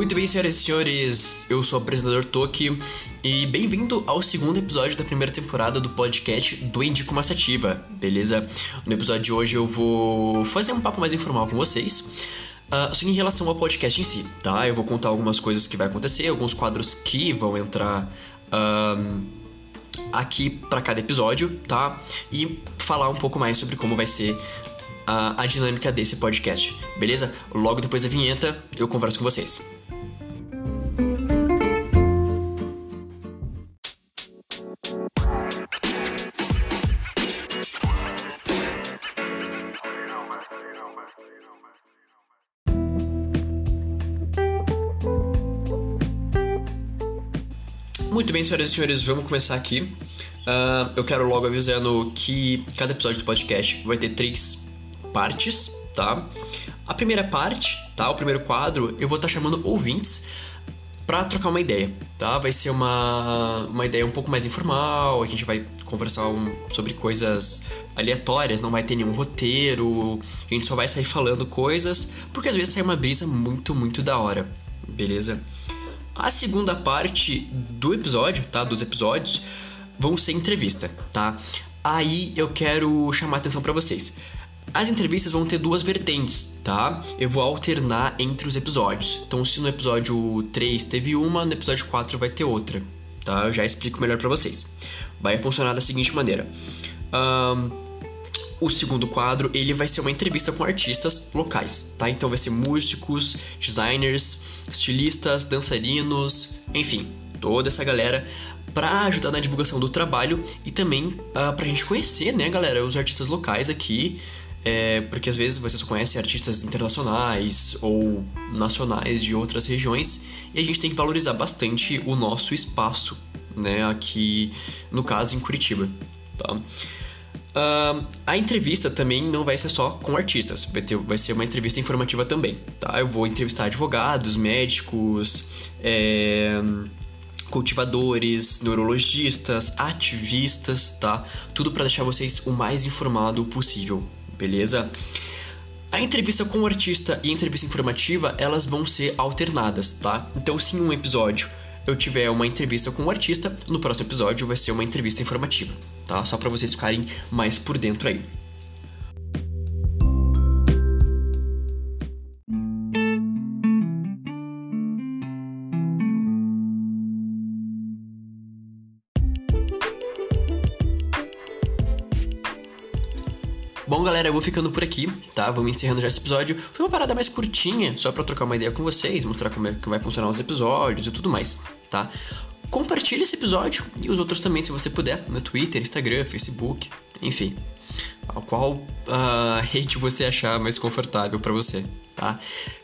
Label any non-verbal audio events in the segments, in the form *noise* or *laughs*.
Muito bem, senhoras e senhores, eu sou o apresentador Toki e bem-vindo ao segundo episódio da primeira temporada do podcast do Indico Massativa, beleza? No episódio de hoje eu vou fazer um papo mais informal com vocês. Uh, em relação ao podcast em si, tá? Eu vou contar algumas coisas que vai acontecer, alguns quadros que vão entrar uh, aqui para cada episódio, tá? E falar um pouco mais sobre como vai ser a, a dinâmica desse podcast, beleza? Logo depois da vinheta eu converso com vocês. Muito bem, senhoras e senhores, vamos começar aqui. Uh, eu quero logo avisando que cada episódio do podcast vai ter três partes, tá? A primeira parte, tá? O primeiro quadro, eu vou estar tá chamando ouvintes para trocar uma ideia, tá? Vai ser uma, uma ideia um pouco mais informal, a gente vai conversar um, sobre coisas aleatórias, não vai ter nenhum roteiro, a gente só vai sair falando coisas, porque às vezes sai uma brisa muito, muito da hora, beleza? A segunda parte do episódio, tá? Dos episódios, vão ser entrevista, tá? Aí eu quero chamar a atenção para vocês. As entrevistas vão ter duas vertentes, tá? Eu vou alternar entre os episódios. Então, se no episódio 3 teve uma, no episódio 4 vai ter outra, tá? Eu já explico melhor para vocês. Vai funcionar da seguinte maneira. Um, o segundo quadro, ele vai ser uma entrevista com artistas locais, tá? Então vai ser músicos, designers, estilistas, dançarinos, enfim, toda essa galera para ajudar na divulgação do trabalho e também uh, pra gente conhecer, né, galera, os artistas locais aqui, é, porque às vezes você só conhece artistas internacionais ou nacionais de outras regiões e a gente tem que valorizar bastante o nosso espaço, né, aqui no caso em Curitiba, tá? Uh, a entrevista também não vai ser só com artistas, vai, ter, vai ser uma entrevista informativa também, tá? Eu vou entrevistar advogados, médicos, é, cultivadores, neurologistas, ativistas, tá? Tudo para deixar vocês o mais informado possível, beleza? A entrevista com o artista e a entrevista informativa, elas vão ser alternadas, tá? Então, se em um episódio eu tiver uma entrevista com o artista, no próximo episódio vai ser uma entrevista informativa, tá? Só para vocês ficarem mais por dentro aí. Bom, galera, eu vou ficando por aqui, tá? Vamos encerrando já esse episódio. Foi uma parada mais curtinha, só para trocar uma ideia com vocês, mostrar como é que vai funcionar os episódios e tudo mais, tá? Compartilhe esse episódio e os outros também, se você puder, no Twitter, Instagram, Facebook, enfim. Qual uh, *laughs* rede você achar mais confortável para você, tá?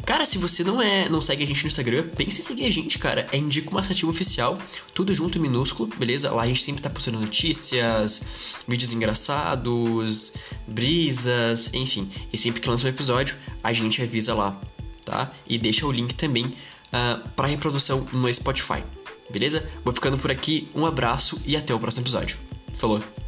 Cara, se você não é, não segue a gente no Instagram, pense em seguir a gente, cara. É Indico Massativo Oficial, tudo junto minúsculo, beleza? Lá a gente sempre tá postando notícias, vídeos engraçados, brisas, enfim. E sempre que lança um episódio, a gente avisa lá, tá? E deixa o link também uh, para reprodução no Spotify. Beleza? Vou ficando por aqui, um abraço e até o próximo episódio. Falou!